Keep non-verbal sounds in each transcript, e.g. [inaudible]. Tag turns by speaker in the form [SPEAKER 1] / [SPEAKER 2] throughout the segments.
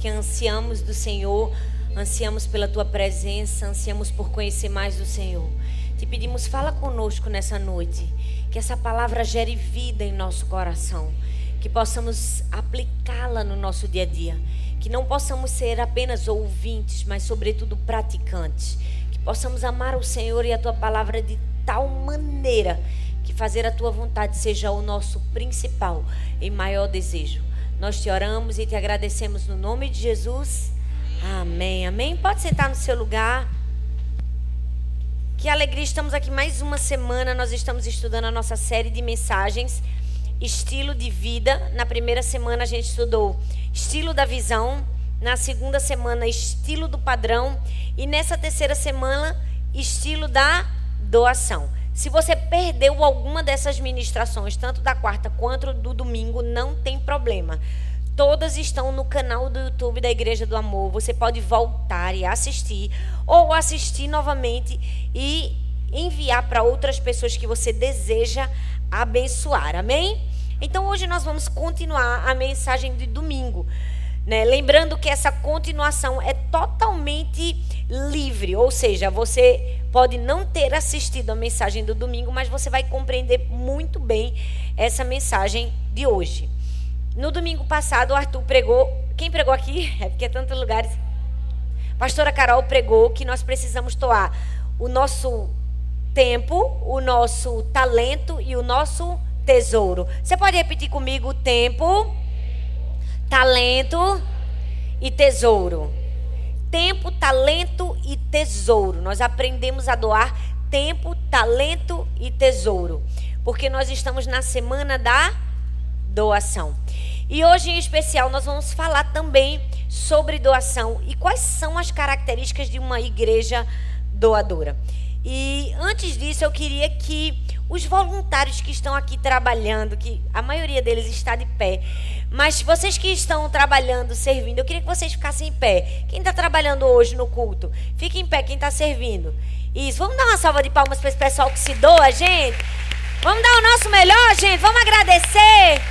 [SPEAKER 1] porque ansiamos do Senhor, ansiamos pela tua presença, ansiamos por conhecer mais do Senhor. Te pedimos, fala conosco nessa noite, que essa palavra gere vida em nosso coração, que possamos aplicá-la no nosso dia a dia, que não possamos ser apenas ouvintes, mas sobretudo praticantes, que possamos amar o Senhor e a tua palavra de tal maneira que fazer a tua vontade seja o nosso principal e maior desejo. Nós te oramos e te agradecemos no nome de Jesus. Amém. Amém. Pode sentar no seu lugar. Que alegria, estamos aqui mais uma semana. Nós estamos estudando a nossa série de mensagens, estilo de vida. Na primeira semana a gente estudou estilo da visão. Na segunda semana, estilo do padrão. E nessa terceira semana, estilo da doação. Se você perdeu alguma dessas ministrações, tanto da quarta quanto do domingo, não tem problema. Todas estão no canal do YouTube da Igreja do Amor. Você pode voltar e assistir, ou assistir novamente e enviar para outras pessoas que você deseja abençoar. Amém? Então hoje nós vamos continuar a mensagem de domingo. Né? Lembrando que essa continuação é totalmente livre, ou seja, você pode não ter assistido a mensagem do domingo, mas você vai compreender muito bem essa mensagem de hoje. No domingo passado, o Arthur pregou. Quem pregou aqui? [laughs] É porque é tantos lugares. Pastora Carol pregou que nós precisamos toar o nosso tempo, o nosso talento e o nosso tesouro. Você pode repetir comigo: tempo, talento e tesouro. Tempo, talento e tesouro. Nós aprendemos a doar tempo, talento e tesouro. Porque nós estamos na semana da doação. E hoje, em especial, nós vamos falar também sobre doação e quais são as características de uma igreja doadora. E antes disso, eu queria que os voluntários que estão aqui trabalhando, que a maioria deles está de pé, mas vocês que estão trabalhando, servindo, eu queria que vocês ficassem em pé. Quem está trabalhando hoje no culto, fique em pé. Quem está servindo, isso. Vamos dar uma salva de palmas para esse pessoal que se doa, gente. Vamos dar o nosso melhor, gente. Vamos agradecer.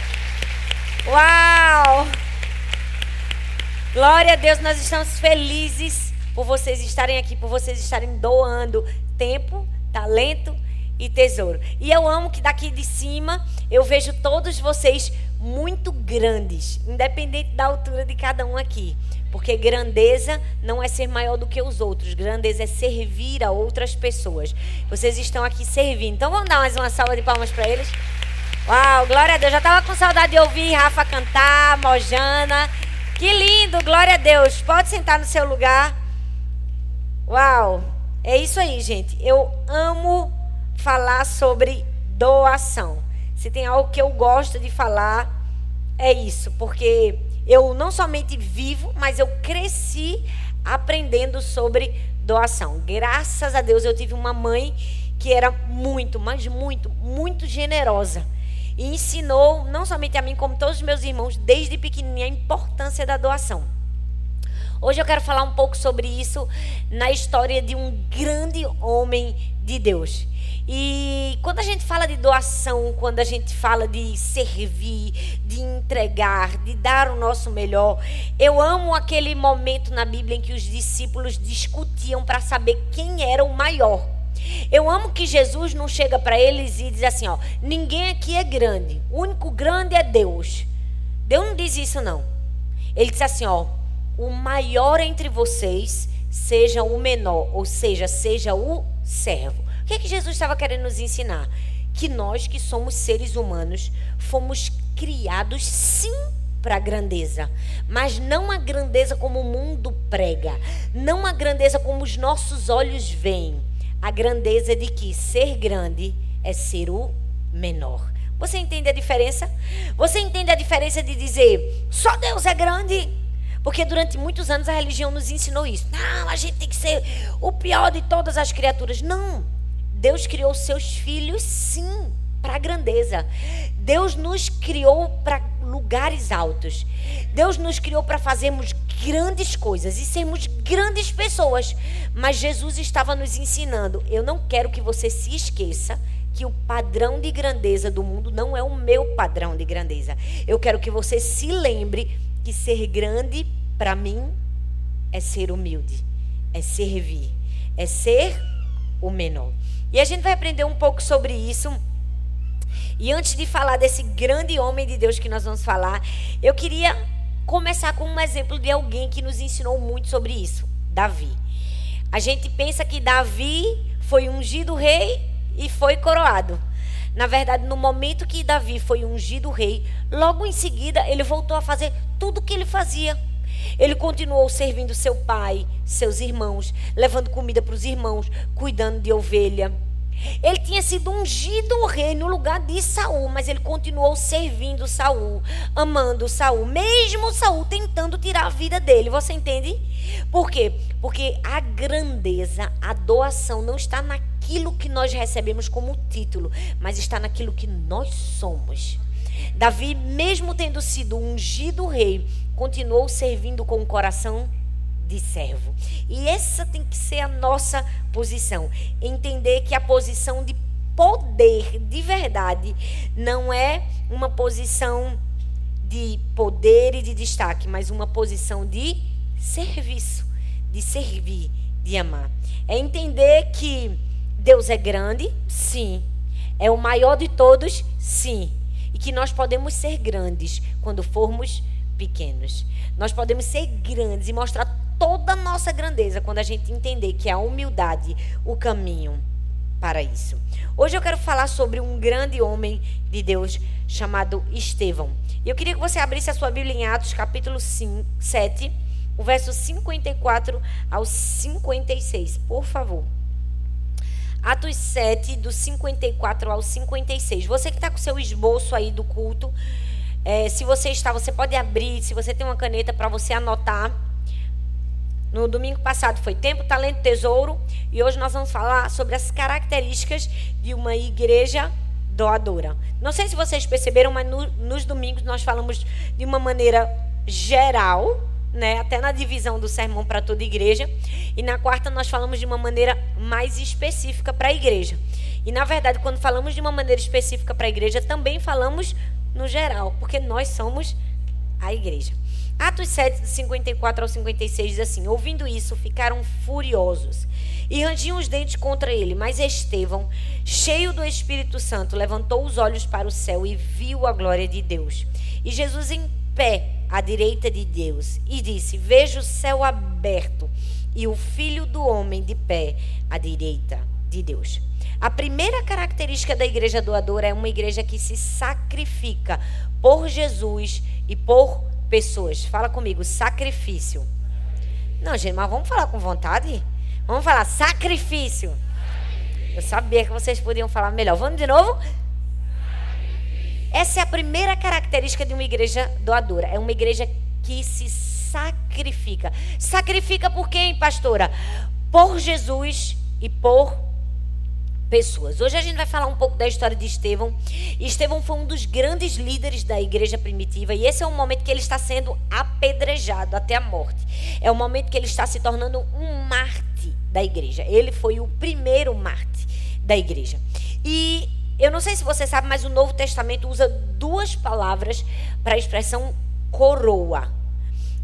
[SPEAKER 1] Uau! Glória a Deus, nós estamos felizes por vocês estarem aqui, por vocês estarem doando tempo, talento e tesouro. E eu amo que daqui de cima eu vejo todos vocês muito grandes, independente da altura de cada um aqui. Porque grandeza não é ser maior do que os outros, grandeza é servir a outras pessoas. Vocês estão aqui servindo. Então vamos dar mais uma salva de palmas para eles. Uau, glória a Deus. Já estava com saudade de ouvir Rafa cantar, Mojana. Que lindo, glória a Deus. Pode sentar no seu lugar. Uau, é isso aí, gente. Eu amo falar sobre doação. Se tem algo que eu gosto de falar, é isso, porque eu não somente vivo, mas eu cresci aprendendo sobre doação. Graças a Deus eu tive uma mãe que era muito, mas muito, muito generosa. E ensinou, não somente a mim, como todos os meus irmãos, desde pequenininha, a importância da doação. Hoje eu quero falar um pouco sobre isso na história de um grande homem de Deus. E quando a gente fala de doação, quando a gente fala de servir, de entregar, de dar o nosso melhor, eu amo aquele momento na Bíblia em que os discípulos discutiam para saber quem era o maior. Eu amo que Jesus não chega para eles e diz assim, ó, ninguém aqui é grande, o único grande é Deus. Deus não diz isso não. Ele diz assim, ó, o maior entre vocês seja o menor, ou seja, seja o servo que, é que Jesus estava querendo nos ensinar? Que nós, que somos seres humanos, fomos criados sim para a grandeza, mas não a grandeza como o mundo prega, não a grandeza como os nossos olhos veem, a grandeza de que ser grande é ser o menor. Você entende a diferença? Você entende a diferença de dizer só Deus é grande? Porque durante muitos anos a religião nos ensinou isso. Não, a gente tem que ser o pior de todas as criaturas. Não. Deus criou seus filhos, sim, para a grandeza. Deus nos criou para lugares altos. Deus nos criou para fazermos grandes coisas e sermos grandes pessoas. Mas Jesus estava nos ensinando: eu não quero que você se esqueça que o padrão de grandeza do mundo não é o meu padrão de grandeza. Eu quero que você se lembre que ser grande para mim, é ser humilde, é servir, é ser o menor. E a gente vai aprender um pouco sobre isso. E antes de falar desse grande homem de Deus que nós vamos falar, eu queria começar com um exemplo de alguém que nos ensinou muito sobre isso: Davi. A gente pensa que Davi foi ungido rei e foi coroado. Na verdade, no momento que Davi foi ungido rei, logo em seguida ele voltou a fazer tudo o que ele fazia. Ele continuou servindo seu pai, seus irmãos, levando comida para os irmãos, cuidando de ovelha. Ele tinha sido ungido rei no lugar de Saul, mas ele continuou servindo Saul, amando Saul, mesmo Saul tentando tirar a vida dele. Você entende? Por quê? Porque a grandeza, a doação não está naquilo que nós recebemos como título, mas está naquilo que nós somos. Davi, mesmo tendo sido ungido rei, continuou servindo com o coração de servo. E essa tem que ser a nossa posição. Entender que a posição de poder de verdade não é uma posição de poder e de destaque, mas uma posição de serviço, de servir, de amar. É entender que Deus é grande, sim. É o maior de todos, sim. E que nós podemos ser grandes quando formos pequenos. Nós podemos ser grandes e mostrar toda a nossa grandeza quando a gente entender que é a humildade o caminho para isso. Hoje eu quero falar sobre um grande homem de Deus chamado Estevão. Eu queria que você abrisse a sua Bíblia em Atos, capítulo 5, 7, o verso 54 ao 56, por favor. Atos 7, do 54 ao 56. Você que está com seu esboço aí do culto, é, se você está, você pode abrir, se você tem uma caneta para você anotar. No domingo passado foi tempo, talento, tesouro, e hoje nós vamos falar sobre as características de uma igreja doadora. Não sei se vocês perceberam, mas no, nos domingos nós falamos de uma maneira geral, né, até na divisão do sermão para toda igreja, e na quarta nós falamos de uma maneira mais específica para a igreja. E na verdade, quando falamos de uma maneira específica para a igreja, também falamos no geral, porque nós somos a igreja. Atos 7, 54 ao 56 diz assim: Ouvindo isso, ficaram furiosos e rangiam os dentes contra ele. Mas Estevão, cheio do Espírito Santo, levantou os olhos para o céu e viu a glória de Deus. E Jesus em pé à direita de Deus e disse: Vejo o céu aberto e o filho do homem de pé à direita de Deus. A primeira característica da igreja doadora é uma igreja que se sacrifica por Jesus e por pessoas. Fala comigo, sacrifício. Não, gente, mas vamos falar com vontade? Vamos falar sacrifício. Eu sabia que vocês podiam falar melhor. Vamos de novo? Essa é a primeira característica de uma igreja doadora. É uma igreja que se sacrifica. Sacrifica por quem, pastora? Por Jesus e por pessoas. Hoje a gente vai falar um pouco da história de Estevão. Estevão foi um dos grandes líderes da igreja primitiva e esse é o momento que ele está sendo apedrejado até a morte. É o momento que ele está se tornando um Marte da igreja. Ele foi o primeiro Marte da igreja. E eu não sei se você sabe, mas o Novo Testamento usa duas palavras para a expressão coroa.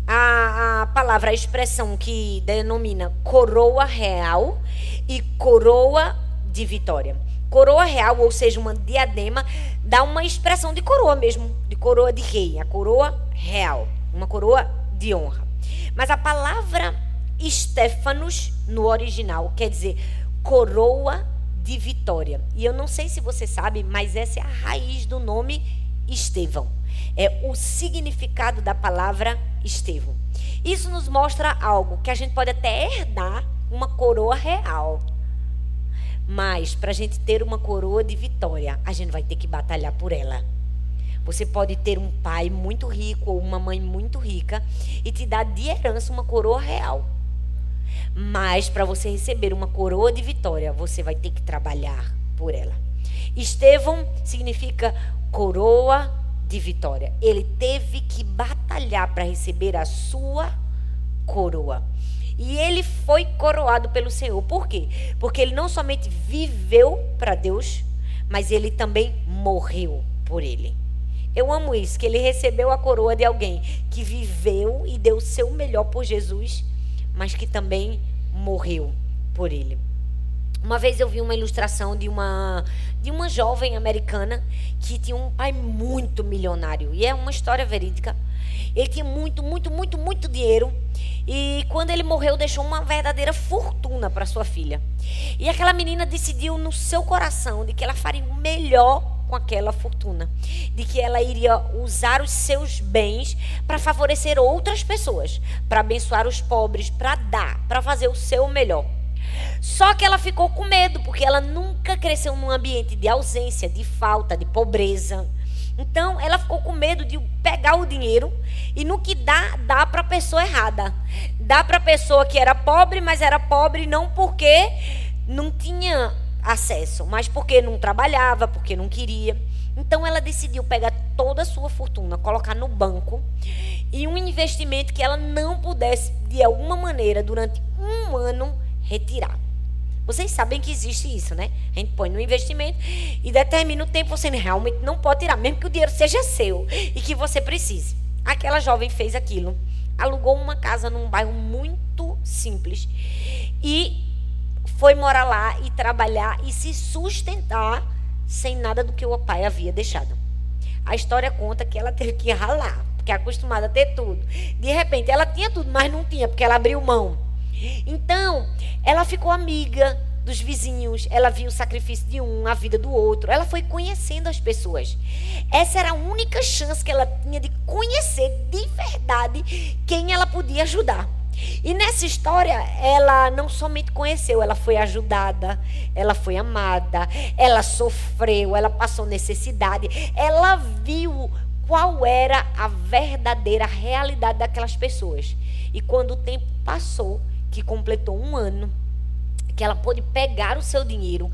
[SPEAKER 1] A, a palavra, a expressão que denomina coroa real e coroa de vitória. Coroa real, ou seja, uma diadema, dá uma expressão de coroa mesmo, de coroa de rei, a coroa real, uma coroa de honra. Mas a palavra Stefanos no original quer dizer coroa de vitória. E eu não sei se você sabe, mas essa é a raiz do nome Estevão. É o significado da palavra Estevão. Isso nos mostra algo que a gente pode até herdar uma coroa real. Mas para a gente ter uma coroa de vitória, a gente vai ter que batalhar por ela. Você pode ter um pai muito rico ou uma mãe muito rica e te dar de herança uma coroa real. Mas para você receber uma coroa de vitória, você vai ter que trabalhar por ela. Estevão significa coroa de vitória. Ele teve que batalhar para receber a sua coroa. E ele foi coroado pelo Senhor. Por quê? Porque ele não somente viveu para Deus, mas ele também morreu por ele. Eu amo isso, que ele recebeu a coroa de alguém que viveu e deu o seu melhor por Jesus, mas que também morreu por ele. Uma vez eu vi uma ilustração de uma de uma jovem americana que tinha um pai muito milionário e é uma história verídica. Ele tinha muito, muito, muito, muito dinheiro e quando ele morreu deixou uma verdadeira fortuna para sua filha. E aquela menina decidiu no seu coração de que ela faria o melhor com aquela fortuna, de que ela iria usar os seus bens para favorecer outras pessoas, para abençoar os pobres, para dar, para fazer o seu melhor. Só que ela ficou com medo, porque ela nunca cresceu num ambiente de ausência, de falta, de pobreza. Então, ela ficou com medo de pegar o dinheiro e no que dá, dá para a pessoa errada. Dá para a pessoa que era pobre, mas era pobre não porque não tinha acesso, mas porque não trabalhava, porque não queria. Então ela decidiu pegar toda a sua fortuna, colocar no banco e um investimento que ela não pudesse, de alguma maneira, durante um ano, retirar. Vocês sabem que existe isso, né? A gente põe no investimento e determina o tempo você realmente não pode tirar, mesmo que o dinheiro seja seu e que você precise. Aquela jovem fez aquilo, alugou uma casa num bairro muito simples e foi morar lá e trabalhar e se sustentar sem nada do que o pai havia deixado. A história conta que ela teve que ralar, porque é acostumada a ter tudo. De repente, ela tinha tudo, mas não tinha, porque ela abriu mão. Então, ela ficou amiga dos vizinhos, ela viu o sacrifício de um, a vida do outro. Ela foi conhecendo as pessoas. Essa era a única chance que ela tinha de conhecer de verdade quem ela podia ajudar. E nessa história, ela não somente conheceu, ela foi ajudada, ela foi amada, ela sofreu, ela passou necessidade, ela viu qual era a verdadeira realidade daquelas pessoas. E quando o tempo passou, que completou um ano, que ela pôde pegar o seu dinheiro,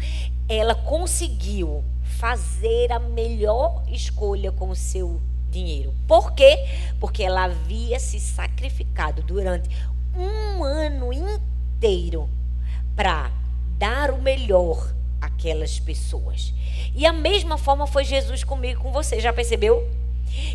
[SPEAKER 1] ela conseguiu fazer a melhor escolha com o seu dinheiro. Por quê? Porque ela havia se sacrificado durante um ano inteiro para dar o melhor àquelas pessoas. E a mesma forma foi Jesus comigo com você, já percebeu?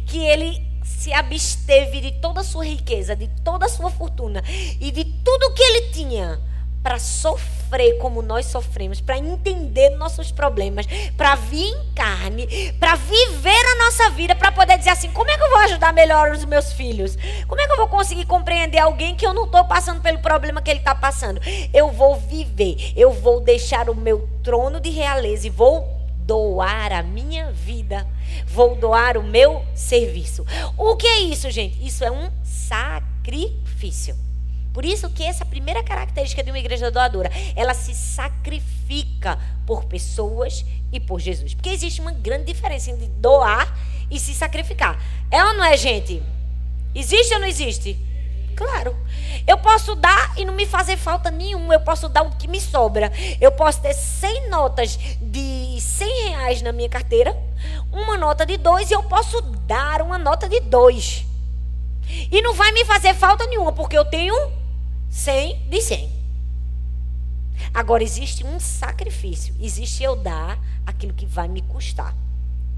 [SPEAKER 1] Que ele se absteve de toda a sua riqueza, de toda a sua fortuna e de tudo que ele tinha para sofrer como nós sofremos, para entender nossos problemas, para vir em carne, para viver a nossa vida, para poder dizer assim: como é que eu vou ajudar melhor os meus filhos? Como é que eu vou conseguir compreender alguém que eu não estou passando pelo problema que ele está passando? Eu vou viver, eu vou deixar o meu trono de realeza e vou doar a minha vida, vou doar o meu serviço. O que é isso, gente? Isso é um sacrifício. Por isso que essa primeira característica de uma igreja doadora, ela se sacrifica por pessoas e por Jesus. Porque existe uma grande diferença entre doar e se sacrificar. É ou não é, gente? Existe ou não existe? Claro. Eu posso dar e não me fazer falta nenhuma. Eu posso dar o que me sobra. Eu posso ter 100 notas de 100 reais na minha carteira, uma nota de dois, e eu posso dar uma nota de dois. E não vai me fazer falta nenhuma, porque eu tenho 100 de 100. Agora existe um sacrifício. Existe eu dar aquilo que vai me custar.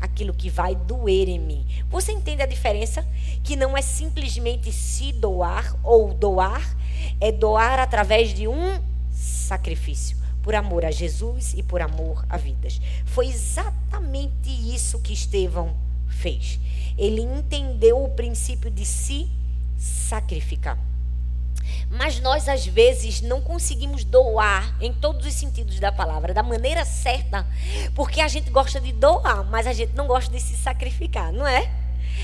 [SPEAKER 1] Aquilo que vai doer em mim. Você entende a diferença? Que não é simplesmente se doar ou doar, é doar através de um sacrifício. Por amor a Jesus e por amor a vidas. Foi exatamente isso que Estevão fez. Ele entendeu o princípio de se sacrificar. Mas nós, às vezes, não conseguimos doar em todos os sentidos da palavra, da maneira certa, porque a gente gosta de doar, mas a gente não gosta de se sacrificar, não é?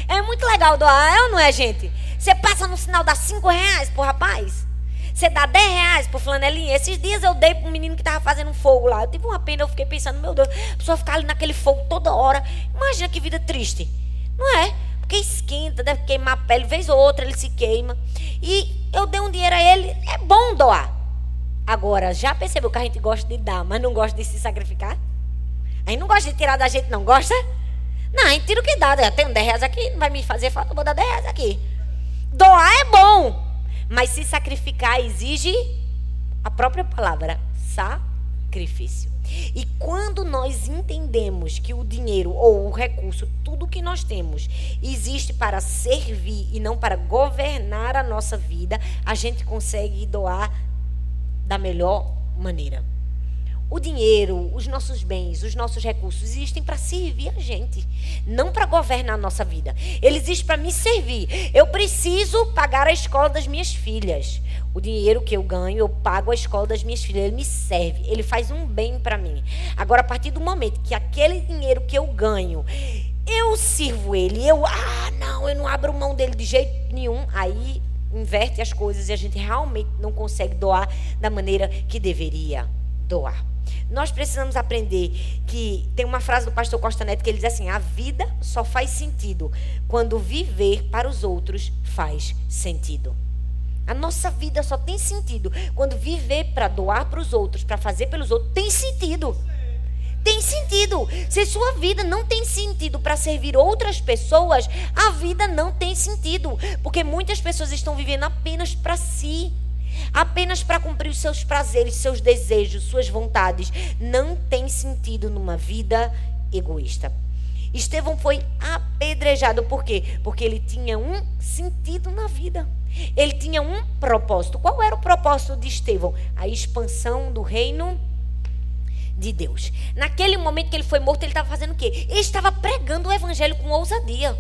[SPEAKER 1] É muito legal doar, é ou não é, gente? Você passa no sinal, dá cinco reais pro rapaz. Você dá 10 reais pro flanelinha. Esses dias eu dei pro menino que tava fazendo fogo lá. Eu tive uma pena, eu fiquei pensando, meu Deus, a pessoa ficar ali naquele fogo toda hora. Imagina que vida triste. Não é? Porque esquenta, deve queimar a pele, vez ou outra ele se queima. E eu dei um dinheiro a ele, é bom doar. Agora, já percebeu que a gente gosta de dar, mas não gosta de se sacrificar? A gente não gosta de tirar da gente, não gosta? Não, a gente tira o que dá. Eu tenho 10 reais aqui, não vai me fazer falta, vou dar 10 reais aqui. Doar é bom, mas se sacrificar exige a própria palavra, sacrifício. E quando nós entendemos que o dinheiro ou o recurso, tudo que nós temos, existe para servir e não para governar a nossa vida, a gente consegue doar da melhor maneira. O dinheiro, os nossos bens, os nossos recursos existem para servir a gente, não para governar a nossa vida. Ele existe para me servir. Eu preciso pagar a escola das minhas filhas. O dinheiro que eu ganho, eu pago a escola das minhas filhas. Ele me serve, ele faz um bem para mim. Agora, a partir do momento que aquele dinheiro que eu ganho, eu sirvo ele, eu, ah, não, eu não abro mão dele de jeito nenhum, aí inverte as coisas e a gente realmente não consegue doar da maneira que deveria doar. Nós precisamos aprender que tem uma frase do pastor Costa Neto que ele diz assim: a vida só faz sentido quando viver para os outros faz sentido. A nossa vida só tem sentido quando viver para doar para os outros, para fazer pelos outros, tem sentido. Tem sentido. Se sua vida não tem sentido para servir outras pessoas, a vida não tem sentido. Porque muitas pessoas estão vivendo apenas para si apenas para cumprir os seus prazeres, seus desejos, suas vontades. Não tem sentido numa vida egoísta. Estevão foi apedrejado por quê? Porque ele tinha um sentido na vida. Ele tinha um propósito. Qual era o propósito de Estevão? A expansão do reino de Deus. Naquele momento que ele foi morto, ele estava fazendo o quê? Ele estava pregando o evangelho com ousadia.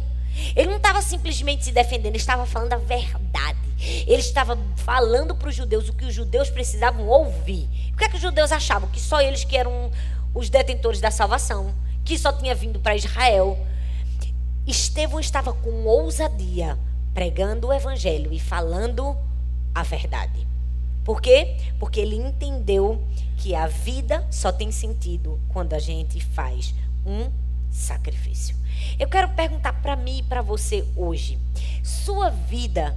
[SPEAKER 1] Ele não estava simplesmente se defendendo, ele estava falando a verdade. Ele estava falando para os judeus o que os judeus precisavam ouvir. O que é que os judeus achavam? Que só eles que eram os detentores da salvação, que só tinha vindo para Israel. Estevão estava com ousadia pregando o evangelho e falando a verdade. Por quê? Porque ele entendeu que a vida só tem sentido quando a gente faz um sacrifício. Eu quero perguntar para mim e para você hoje: sua vida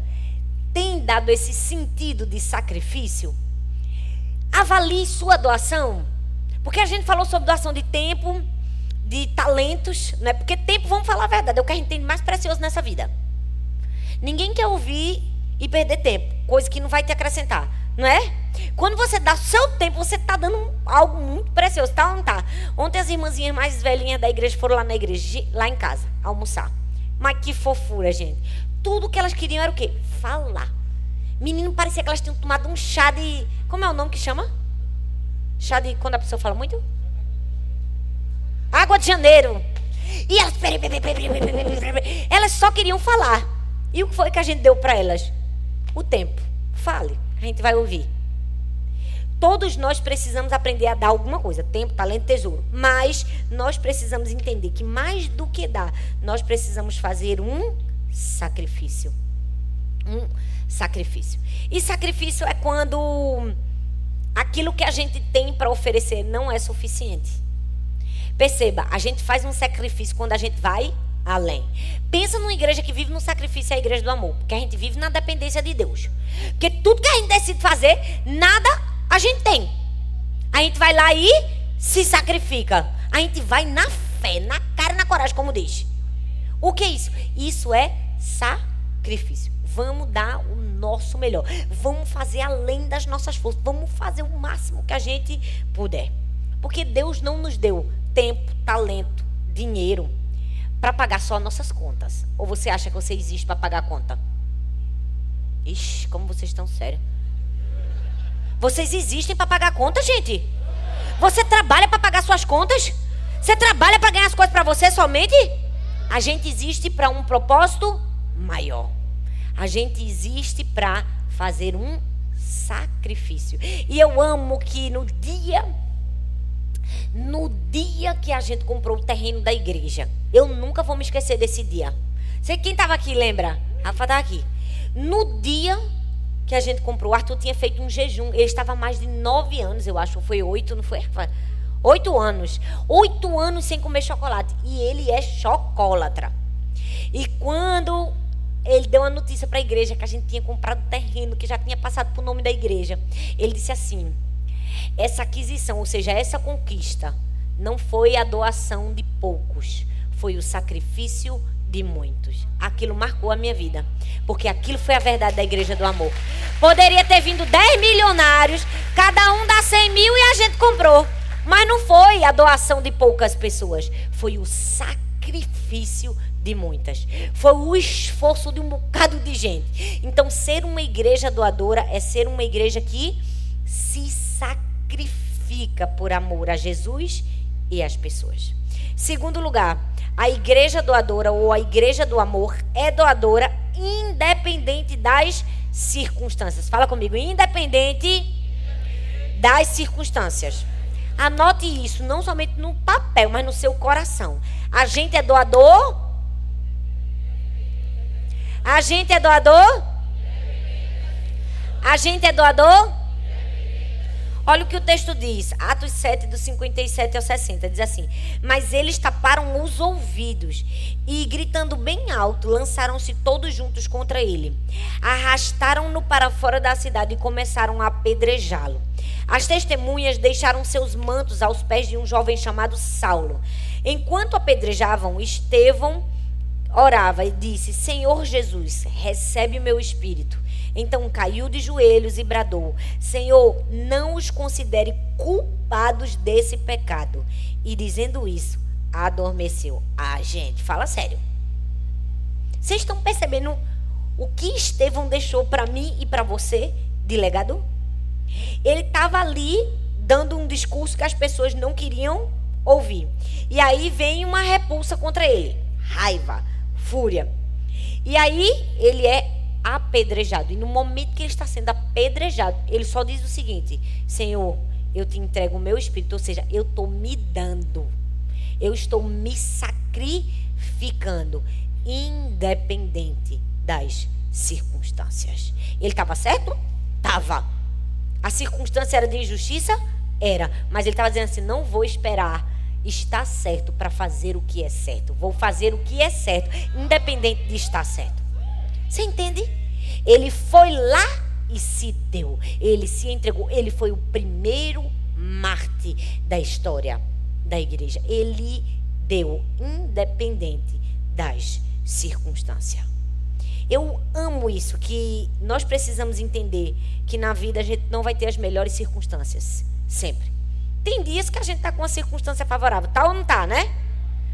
[SPEAKER 1] tem dado esse sentido de sacrifício? Avalie sua doação. Porque a gente falou sobre doação de tempo, de talentos, né? Porque tempo, vamos falar a verdade, é o que a gente tem de mais precioso nessa vida. Ninguém quer ouvir e perder tempo, coisa que não vai te acrescentar, não é? Quando você dá seu tempo, você está dando algo muito precioso, tá ou não tá? Ontem as irmãzinhas mais velhinhas da igreja foram lá na igreja, lá em casa, almoçar. Mas que fofura, gente. Tudo que elas queriam era o quê? Falar. Menino, parecia que elas tinham tomado um chá de. Como é o nome que chama? Chá de. Quando a pessoa fala muito? Água de janeiro. E elas. Elas só queriam falar. E o que foi que a gente deu para elas? O tempo. Fale. A gente vai ouvir. Todos nós precisamos aprender a dar alguma coisa, tempo, talento, tesouro. Mas nós precisamos entender que mais do que dar, nós precisamos fazer um sacrifício. Um sacrifício. E sacrifício é quando aquilo que a gente tem para oferecer não é suficiente. Perceba, a gente faz um sacrifício quando a gente vai além. Pensa numa igreja que vive no sacrifício, é a igreja do amor, porque a gente vive na dependência de Deus. Porque tudo que a gente decide fazer, nada a gente tem. A gente vai lá e se sacrifica. A gente vai na fé, na cara na coragem, como diz. O que é isso? Isso é sacrifício. Vamos dar o nosso melhor. Vamos fazer além das nossas forças. Vamos fazer o máximo que a gente puder. Porque Deus não nos deu tempo, talento, dinheiro para pagar só nossas contas. Ou você acha que você existe para pagar a conta? Ixi, como vocês estão sérios. Vocês existem para pagar conta, gente? Você trabalha para pagar suas contas? Você trabalha para ganhar as coisas para você somente? A gente existe para um propósito maior. A gente existe para fazer um sacrifício. E eu amo que no dia no dia que a gente comprou o terreno da igreja, eu nunca vou me esquecer desse dia. Sei quem estava aqui, lembra? Rafa está aqui. No dia que a gente comprou, o Arthur tinha feito um jejum. Ele estava há mais de nove anos, eu acho. Foi oito, não foi? Oito anos. Oito anos sem comer chocolate. E ele é chocólatra. E quando ele deu uma notícia para a igreja que a gente tinha comprado terreno, que já tinha passado por nome da igreja, ele disse assim: essa aquisição, ou seja, essa conquista, não foi a doação de poucos, foi o sacrifício de muitos. Aquilo marcou a minha vida. Porque aquilo foi a verdade da igreja do amor. Poderia ter vindo 10 milionários, cada um dá 100 mil e a gente comprou. Mas não foi a doação de poucas pessoas, foi o sacrifício de muitas. Foi o esforço de um bocado de gente. Então, ser uma igreja doadora é ser uma igreja que se sacrifica por amor a Jesus e às pessoas. Segundo lugar, a igreja doadora ou a igreja do amor é doadora independente das circunstâncias. Fala comigo, independente das circunstâncias. Anote isso, não somente no papel, mas no seu coração. A gente é doador? A gente é doador? A gente é doador? Olha o que o texto diz, Atos 7, do 57 ao 60, diz assim: Mas eles taparam os ouvidos e, gritando bem alto, lançaram-se todos juntos contra ele. Arrastaram-no para fora da cidade e começaram a apedrejá-lo. As testemunhas deixaram seus mantos aos pés de um jovem chamado Saulo. Enquanto apedrejavam, Estevão orava e disse: Senhor Jesus, recebe o meu espírito. Então caiu de joelhos e bradou: Senhor, não os considere culpados desse pecado. E dizendo isso, adormeceu. Ah, gente, fala sério. Vocês estão percebendo o que Estevão deixou para mim e para você de legado? Ele estava ali dando um discurso que as pessoas não queriam ouvir. E aí vem uma repulsa contra ele, raiva, fúria. E aí ele é apedrejado. E no momento que ele está sendo apedrejado, ele só diz o seguinte: Senhor, eu te entrego o meu espírito. Ou seja, eu estou me dando. Eu estou me sacrificando, independente das circunstâncias. Ele estava certo? Estava. A circunstância era de injustiça? Era. Mas ele estava dizendo assim: não vou esperar estar certo para fazer o que é certo. Vou fazer o que é certo, independente de estar certo. Você entende? Ele foi lá e se deu. Ele se entregou. Ele foi o primeiro Marte da história da igreja. Ele deu, independente das circunstâncias. Eu amo isso, que nós precisamos entender que na vida a gente não vai ter as melhores circunstâncias. Sempre. Tem dias que a gente está com uma circunstância favorável. Tá ou não tá, né?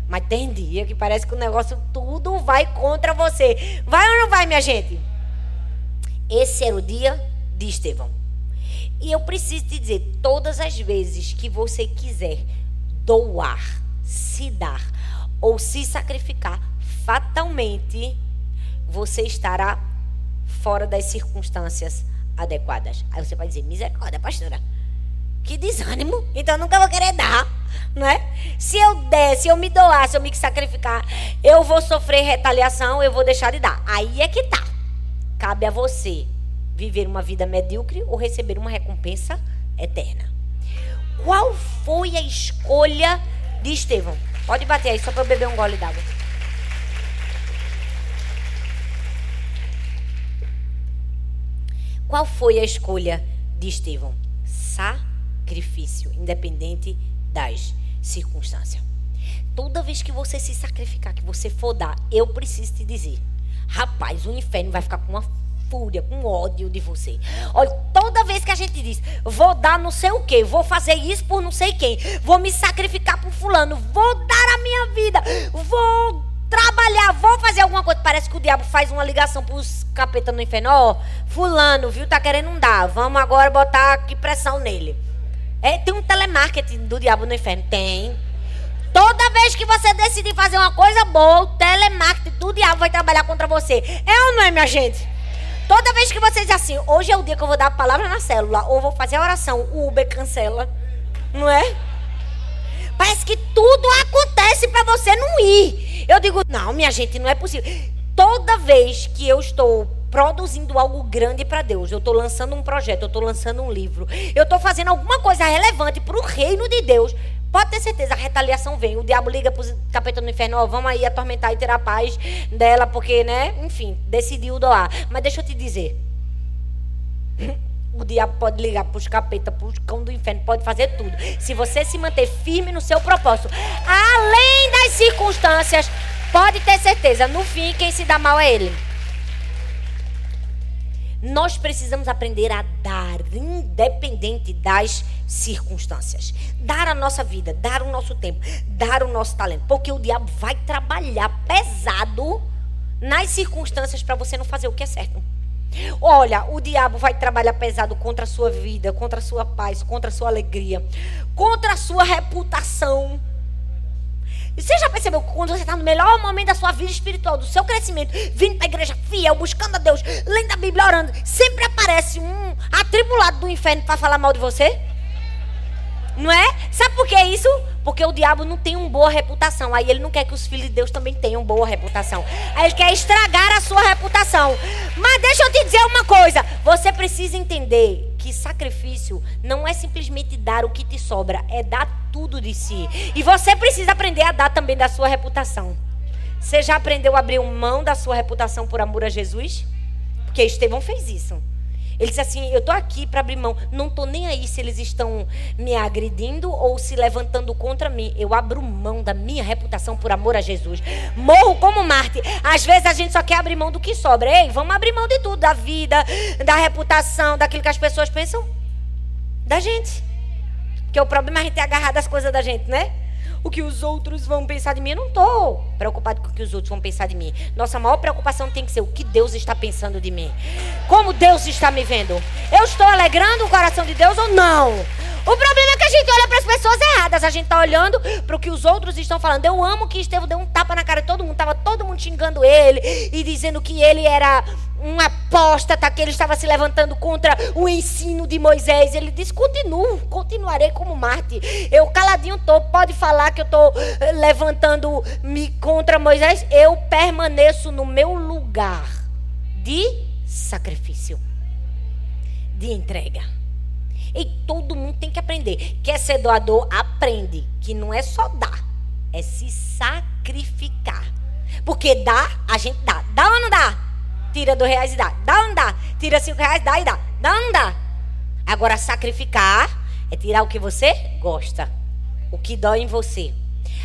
[SPEAKER 1] Mas tem dia que parece que o negócio tudo vai contra você. Vai ou não vai, minha gente? Esse era o dia de Estevão. E eu preciso te dizer, todas as vezes que você quiser doar, se dar ou se sacrificar, fatalmente você estará fora das circunstâncias adequadas. Aí você vai dizer, misericórdia, pastora. Que desânimo. Então nunca vou querer dar, não é? Se eu der, se eu me doar, se eu me sacrificar, eu vou sofrer retaliação, eu vou deixar de dar. Aí é que tá. Cabe a você viver uma vida medíocre ou receber uma recompensa eterna. Qual foi a escolha de Estevão? Pode bater aí, só para eu beber um gole d'água. Qual foi a escolha de Estevão? Sacrifício, independente das circunstâncias. Toda vez que você se sacrificar, que você for dar, eu preciso te dizer Rapaz, o inferno vai ficar com uma fúria, com ódio de você. Olha, toda vez que a gente diz, vou dar não sei o quê, vou fazer isso por não sei quem, vou me sacrificar por fulano, vou dar a minha vida, vou trabalhar, vou fazer alguma coisa. Parece que o diabo faz uma ligação pros capeta no inferno. Ó, oh, fulano, viu, tá querendo um dar. Vamos agora botar aqui pressão nele. É, tem um telemarketing do diabo no inferno? Tem. Toda vez que você decidir fazer uma coisa boa, o telemarketing do diabo vai trabalhar contra você. É ou não é, minha gente? Toda vez que você diz assim, hoje é o dia que eu vou dar a palavra na célula, ou vou fazer a oração, o Uber cancela. Não é? Parece que tudo acontece para você não ir. Eu digo, não, minha gente, não é possível. Toda vez que eu estou produzindo algo grande para Deus, eu estou lançando um projeto, eu estou lançando um livro, eu estou fazendo alguma coisa relevante para o reino de Deus, Pode ter certeza, a retaliação vem. O diabo liga para os capeta no inferno, ó, vamos aí atormentar e ter a paz dela, porque, né, enfim, decidiu doar. Mas deixa eu te dizer. [laughs] O diabo pode ligar para os capetas, para os cão do inferno, pode fazer tudo. Se você se manter firme no seu propósito, além das circunstâncias, pode ter certeza, no fim, quem se dá mal é ele. Nós precisamos aprender a dar, independente das circunstâncias. Dar a nossa vida, dar o nosso tempo, dar o nosso talento. Porque o diabo vai trabalhar pesado nas circunstâncias para você não fazer o que é certo. Olha, o diabo vai trabalhar pesado contra a sua vida, contra a sua paz, contra a sua alegria, contra a sua reputação. Você já percebeu que quando você está no melhor momento da sua vida espiritual, do seu crescimento, vindo para a igreja fiel, buscando a Deus, lendo a Bíblia, orando, sempre aparece um atribulado do inferno para falar mal de você? Não é? Sabe por que isso? Porque o diabo não tem uma boa reputação. Aí ele não quer que os filhos de Deus também tenham boa reputação. Aí ele quer estragar a sua reputação. Mas deixa eu te dizer uma coisa. Você precisa entender que sacrifício não é simplesmente dar o que te sobra, é dar tudo de si. E você precisa aprender a dar também da sua reputação. Você já aprendeu a abrir mão da sua reputação por amor a Jesus? Porque Estevão fez isso. Ele disse assim: Eu estou aqui para abrir mão. Não estou nem aí se eles estão me agredindo ou se levantando contra mim. Eu abro mão da minha reputação por amor a Jesus. Morro como Marte. Às vezes a gente só quer abrir mão do que sobra. Ei, vamos abrir mão de tudo: da vida, da reputação, daquilo que as pessoas pensam da gente. Porque o problema é a gente ter agarrado as coisas da gente, né? O que os outros vão pensar de mim. Eu não estou preocupado com o que os outros vão pensar de mim. Nossa maior preocupação tem que ser o que Deus está pensando de mim. Como Deus está me vendo. Eu estou alegrando o coração de Deus ou não? O problema é que a gente olha para as pessoas erradas. A gente está olhando para o que os outros estão falando. Eu amo que Estevão deu um tapa na cara de todo mundo. Tava todo mundo xingando ele e dizendo que ele era um apóstata, que ele estava se levantando contra o ensino de Moisés. Ele disse: continuo, continuarei como Marte. Eu caladinho estou, pode falar que eu estou eh, levantando-me contra Moisés. Eu permaneço no meu lugar de sacrifício, de entrega. E todo mundo tem que aprender. Quer ser doador? Aprende. Que não é só dar, é se sacrificar. Porque dá, a gente dá. Dá ou não dá? Tira dois reais e dá. Dá ou não dá? Tira cinco reais, dá e dá. Dá ou não dá? Agora, sacrificar é tirar o que você gosta. O que dói em você.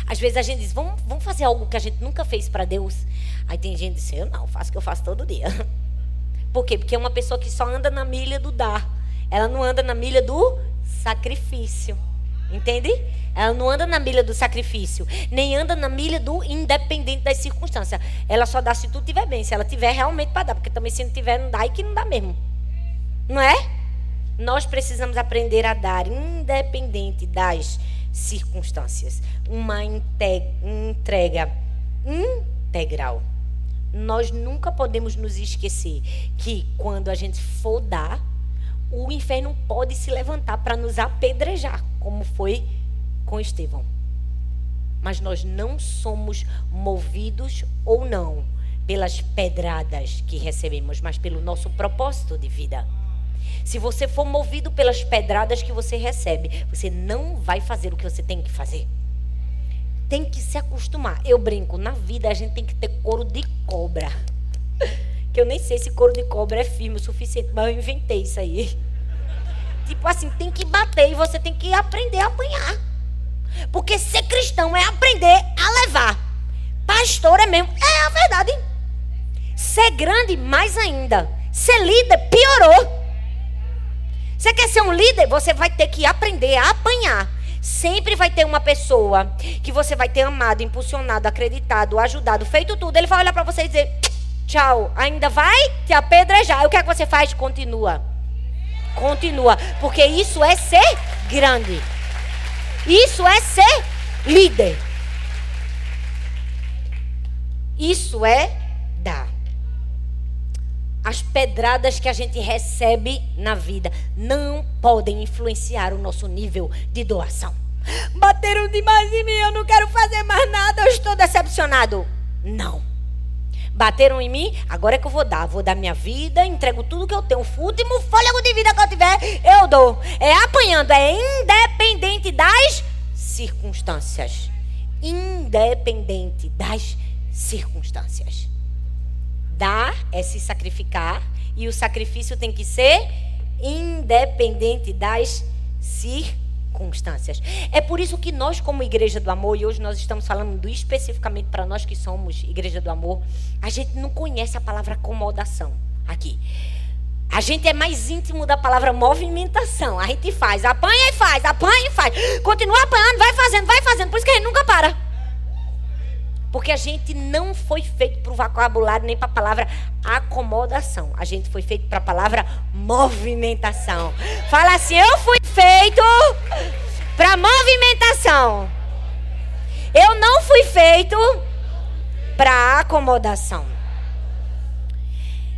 [SPEAKER 1] Às vezes a gente diz, vamos, vamos fazer algo que a gente nunca fez para Deus. Aí tem gente que diz, eu não, faço o que eu faço todo dia. [laughs] Por quê? Porque é uma pessoa que só anda na milha do dar. Ela não anda na milha do sacrifício. Entende? Ela não anda na milha do sacrifício, nem anda na milha do independente das circunstâncias. Ela só dá se tudo tiver bem, se ela tiver realmente para dar, porque também se não tiver não dá e que não dá mesmo. Não é? Nós precisamos aprender a dar independente das circunstâncias, uma entrega integral. Nós nunca podemos nos esquecer que quando a gente for dar, o inferno pode se levantar para nos apedrejar, como foi com Estevão. Mas nós não somos movidos ou não pelas pedradas que recebemos, mas pelo nosso propósito de vida. Se você for movido pelas pedradas que você recebe, você não vai fazer o que você tem que fazer. Tem que se acostumar. Eu brinco, na vida a gente tem que ter couro de cobra. Que eu nem sei se couro de cobra é firme o suficiente, mas eu inventei isso aí. Tipo assim, tem que bater e você tem que aprender a apanhar. Porque ser cristão é aprender a levar. Pastor é mesmo. É a verdade. Ser grande, mais ainda. Ser líder, piorou. Você quer ser um líder? Você vai ter que aprender a apanhar. Sempre vai ter uma pessoa que você vai ter amado, impulsionado, acreditado, ajudado, feito tudo. Ele vai olhar para você e dizer: Tchau, ainda vai te apedrejar. E o que é que você faz? Continua. Continua. Porque isso é ser grande. Isso é ser líder. Isso é dar. As pedradas que a gente recebe na vida não podem influenciar o nosso nível de doação. Bateram demais em mim, eu não quero fazer mais nada, eu estou decepcionado. Não. Bateram em mim, agora é que eu vou dar. Vou dar minha vida, entrego tudo que eu tenho. O último fôlego de vida que eu tiver, eu dou. É apanhando, é independente das circunstâncias. Independente das circunstâncias. Dar é se sacrificar e o sacrifício tem que ser independente das circunstâncias circunstâncias. É por isso que nós, como Igreja do Amor, e hoje nós estamos falando especificamente para nós que somos Igreja do Amor, a gente não conhece a palavra acomodação aqui. A gente é mais íntimo da palavra movimentação. A gente faz, apanha e faz, apanha e faz. Continua apanhando, vai fazendo, vai fazendo. Por isso que a gente nunca para. Porque a gente não foi feito para o vocabulário nem para a palavra acomodação. A gente foi feito para a palavra movimentação. Fala assim: eu fui feito para movimentação. Eu não fui feito para acomodação.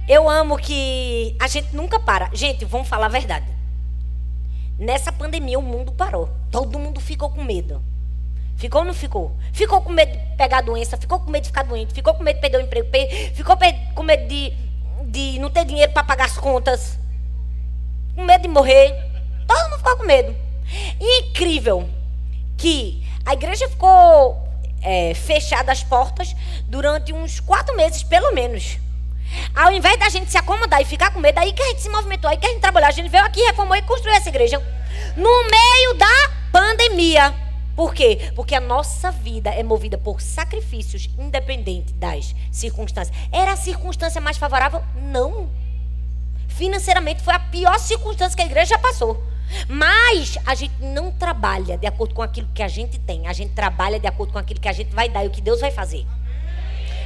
[SPEAKER 1] Eu amo que a gente nunca para. Gente, vamos falar a verdade. Nessa pandemia o mundo parou. Todo mundo ficou com medo. Ficou ou não ficou? Ficou com medo de pegar doença, ficou com medo de ficar doente, ficou com medo de perder o emprego, ficou com medo de, de não ter dinheiro para pagar as contas, com medo de morrer. Todo mundo ficou com medo. Incrível que a igreja ficou é, fechada as portas durante uns quatro meses, pelo menos. Ao invés da gente se acomodar e ficar com medo, aí que a gente se movimentou, aí que a gente trabalhou. A gente veio aqui, reformou e construiu essa igreja. No meio da pandemia. Por quê? Porque a nossa vida é movida por sacrifícios, independente das circunstâncias. Era a circunstância mais favorável? Não. Financeiramente foi a pior circunstância que a igreja já passou. Mas a gente não trabalha de acordo com aquilo que a gente tem. A gente trabalha de acordo com aquilo que a gente vai dar e o que Deus vai fazer.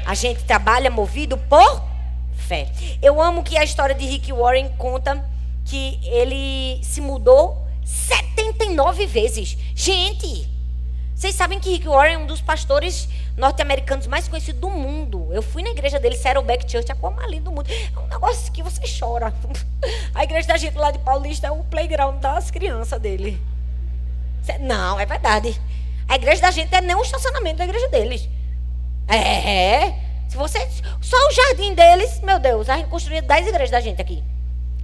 [SPEAKER 1] A gente trabalha movido por fé. Eu amo que a história de Rick Warren conta que ele se mudou 79 vezes. Gente, vocês sabem que Rick Warren é um dos pastores norte-americanos mais conhecidos do mundo. Eu fui na igreja dele, Saddleback Church, a coisa mais linda do mundo. É um negócio que você chora. [laughs] A igreja da gente lá de Paulista é o playground das crianças dele. Não, é verdade. A igreja da gente é nem o estacionamento da igreja deles. É. Se você. Só o jardim deles, meu Deus, a gente construiu 10 igrejas da gente aqui.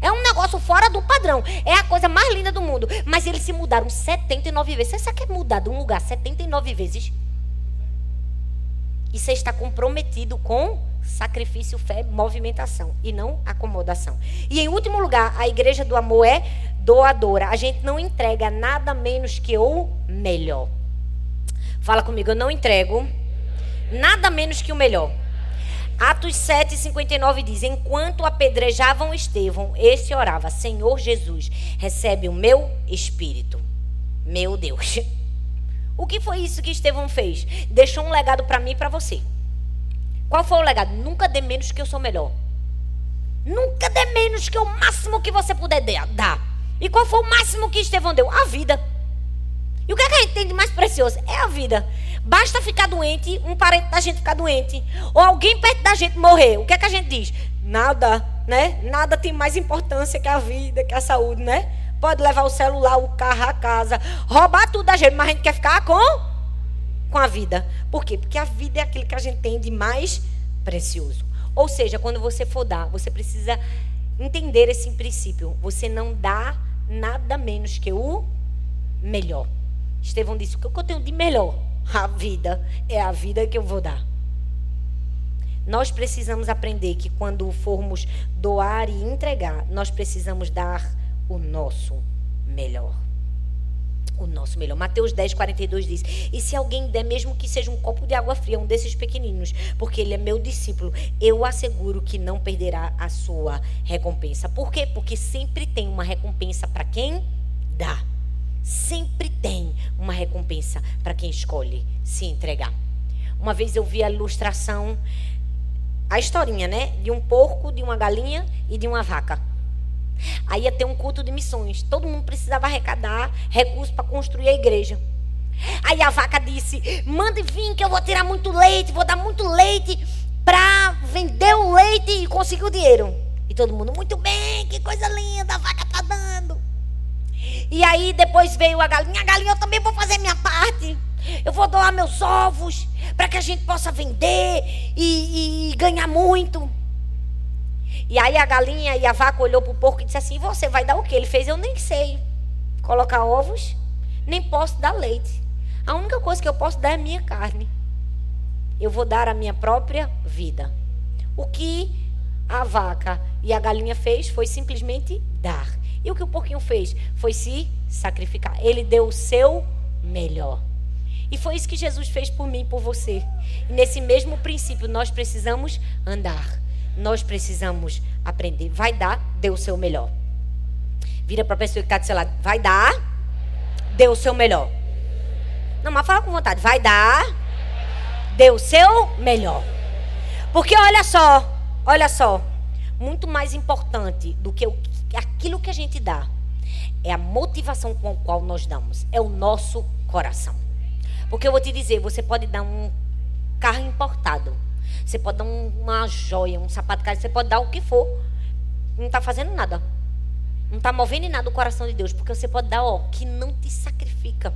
[SPEAKER 1] É um negócio fora do padrão. É a coisa mais linda do mundo. Mas eles se mudaram 79 vezes. Você sabe que é mudar de um lugar 79 vezes? E você está comprometido com sacrifício, fé, movimentação e não acomodação. E em último lugar, a igreja do amor é doadora. A gente não entrega nada menos que o melhor. Fala comigo, eu não entrego nada menos que o melhor. Atos 7, 59 diz: Enquanto apedrejavam Estevão, este orava: Senhor Jesus, recebe o meu espírito. Meu Deus. O que foi isso que Estevão fez? Deixou um legado para mim e para você. Qual foi o legado? Nunca dê menos que eu sou melhor. Nunca dê menos que o máximo que você puder dar. E qual foi o máximo que Estevão deu? A vida. E o que, é que a gente tem de mais precioso? É a vida. Basta ficar doente, um parente da gente ficar doente, ou alguém perto da gente morrer. O que é que a gente diz? Nada, né? Nada tem mais importância que a vida, que a saúde, né? Pode levar o celular, o carro, a casa, roubar tudo da gente, mas a gente quer ficar com com a vida. Por quê? Porque a vida é aquilo que a gente tem de mais precioso. Ou seja, quando você for dar, você precisa entender esse princípio. Você não dá nada menos que o melhor. Estevão disse: O que eu tenho de melhor? A vida. É a vida que eu vou dar. Nós precisamos aprender que quando formos doar e entregar, nós precisamos dar o nosso melhor. O nosso melhor. Mateus 10, 42 diz: E se alguém der, mesmo que seja um copo de água fria, um desses pequeninos, porque ele é meu discípulo, eu asseguro que não perderá a sua recompensa. Por quê? Porque sempre tem uma recompensa para quem dá. Sempre tem uma recompensa para quem escolhe se entregar. Uma vez eu vi a ilustração, a historinha, né? De um porco, de uma galinha e de uma vaca. Aí ia ter um culto de missões. Todo mundo precisava arrecadar recursos para construir a igreja. Aí a vaca disse: Mande vir que eu vou tirar muito leite, vou dar muito leite para vender o leite e conseguir o dinheiro. E todo mundo, muito bem, que coisa linda, a vaca tá dando. E aí depois veio a galinha. A galinha, eu também vou fazer minha parte. Eu vou doar meus ovos para que a gente possa vender e, e, ganhar muito. E aí a galinha e a vaca olhou para o porco e disse assim: Você vai dar o que? Ele fez: Eu nem sei colocar ovos, nem posso dar leite. A única coisa que eu posso dar é a minha carne. Eu vou dar a minha própria vida. O que a vaca e a galinha fez foi simplesmente dar. E o que o porquinho fez? Foi se sacrificar. Ele deu o seu melhor. E foi isso que Jesus fez por mim e por você. E nesse mesmo princípio, nós precisamos andar. Nós precisamos aprender. Vai dar, dê o seu melhor. Vira para a pessoa que está do seu lado. Vai dar, dê o seu melhor. Não, mas fala com vontade. Vai dar, dê o seu melhor. Porque olha só, olha só. Muito mais importante do que aquilo que a gente dá é a motivação com a qual nós damos. É o nosso coração. Porque eu vou te dizer, você pode dar um carro importado. Você pode dar uma joia, um sapato caro, você pode dar o que for. Não está fazendo nada. Não está movendo em nada o coração de Deus. Porque você pode dar o que não te sacrifica.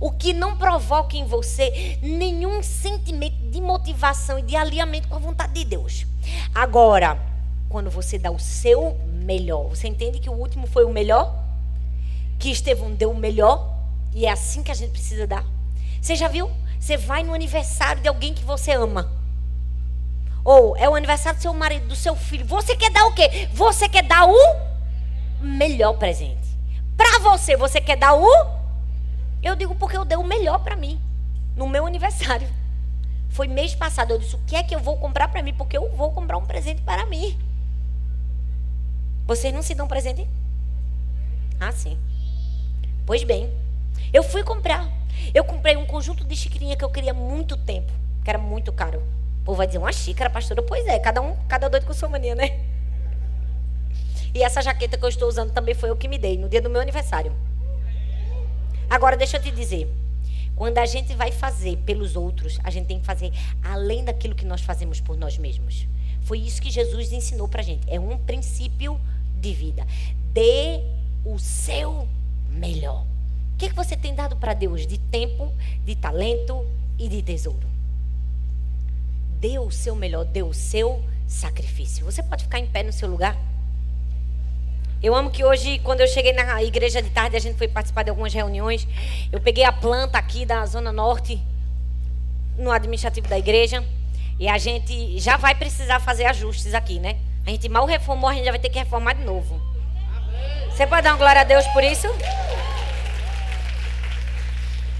[SPEAKER 1] O que não provoca em você nenhum sentimento de motivação e de alinhamento com a vontade de Deus. Agora, quando você dá o seu melhor, você entende que o último foi o melhor? Que Estevão deu o melhor? E é assim que a gente precisa dar? Você já viu? Você vai no aniversário de alguém que você ama. Ou é o aniversário do seu marido, do seu filho. Você quer dar o quê? Você quer dar o melhor presente. Para você, você quer dar o Eu digo porque eu dei o melhor para mim no meu aniversário. Foi mês passado, eu disse: "O que é que eu vou comprar para mim? Porque eu vou comprar um presente para mim." Vocês não se dão presente? Ah, sim. Pois bem, eu fui comprar. Eu comprei um conjunto de xicrinha que eu queria há muito tempo, que era muito caro. O povo vai dizer, uma xícara, pastora? Pois é, cada um, cada doido com sua mania, né? E essa jaqueta que eu estou usando também foi o que me dei no dia do meu aniversário. Agora, deixa eu te dizer. Quando a gente vai fazer pelos outros, a gente tem que fazer além daquilo que nós fazemos por nós mesmos. Foi isso que Jesus ensinou pra gente. É um princípio de vida. Dê o seu melhor. O que, que você tem dado para Deus de tempo, de talento e de tesouro? Dê o seu melhor, dê o seu sacrifício. Você pode ficar em pé no seu lugar? Eu amo que hoje, quando eu cheguei na igreja de tarde, a gente foi participar de algumas reuniões. Eu peguei a planta aqui da Zona Norte, no administrativo da igreja. E a gente já vai precisar fazer ajustes aqui, né? A gente mal reformou, a gente já vai ter que reformar de novo. Você pode dar uma glória a Deus por isso?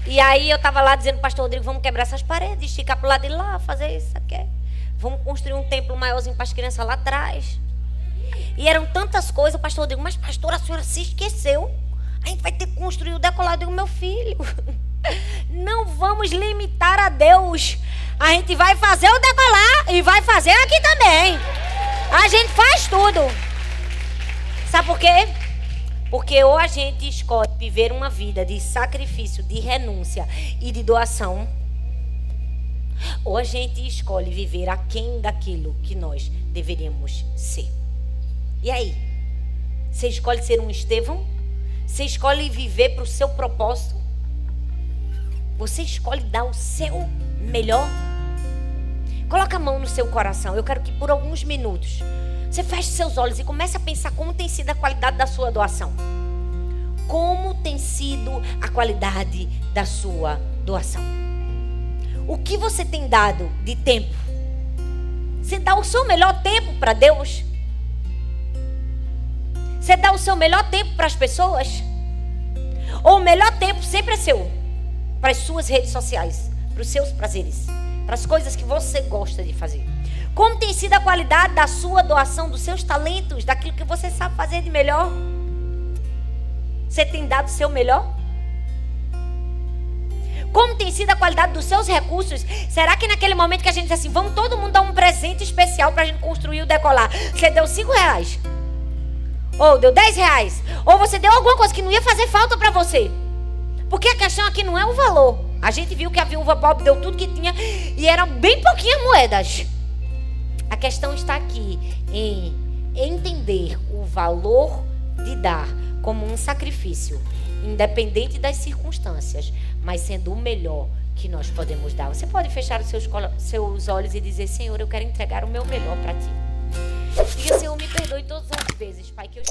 [SPEAKER 1] E aí eu tava lá dizendo, pastor Rodrigo, vamos quebrar essas paredes, esticar pro lado de lá, fazer isso aqui. Vamos construir um templo maiorzinho para as crianças lá atrás. E eram tantas coisas, o pastor Rodrigo, mas pastor, a senhora se esqueceu. A gente vai ter que construir o decolado do meu filho. [laughs] Não vamos limitar a Deus. A gente vai fazer o decolar e vai fazer aqui também. A gente faz tudo. Sabe por quê? Porque ou a gente escolhe viver uma vida de sacrifício, de renúncia e de doação, ou a gente escolhe viver aquém daquilo que nós deveríamos ser. E aí? Você escolhe ser um Estevão? Você escolhe viver para o seu propósito? Você escolhe dar o seu melhor? Coloca a mão no seu coração. Eu quero que por alguns minutos você feche seus olhos e comece a pensar como tem sido a qualidade da sua doação. Como tem sido a qualidade da sua doação? O que você tem dado de tempo? Você dá o seu melhor tempo para Deus? Você dá o seu melhor tempo para as pessoas? Ou o melhor tempo sempre é seu? Para as suas redes sociais, para os seus prazeres, para as coisas que você gosta de fazer. Como tem sido a qualidade da sua doação, dos seus talentos, daquilo que você sabe fazer de melhor? Você tem dado o seu melhor? Como tem sido a qualidade dos seus recursos? Será que naquele momento que a gente diz assim, vamos todo mundo dar um presente especial para a gente construir o decolar? Você deu cinco reais? Ou deu dez reais? Ou você deu alguma coisa que não ia fazer falta para você? Porque a questão aqui não é o valor. A gente viu que a viúva pobre deu tudo que tinha e eram bem pouquinhas moedas. A questão está aqui em entender o valor de dar como um sacrifício, independente das circunstâncias, mas sendo o melhor que nós podemos dar. Você pode fechar os seus, seus olhos e dizer: Senhor, eu quero entregar o meu melhor para ti. Diga, Senhor, me perdoe todas as vezes, Pai, que eu.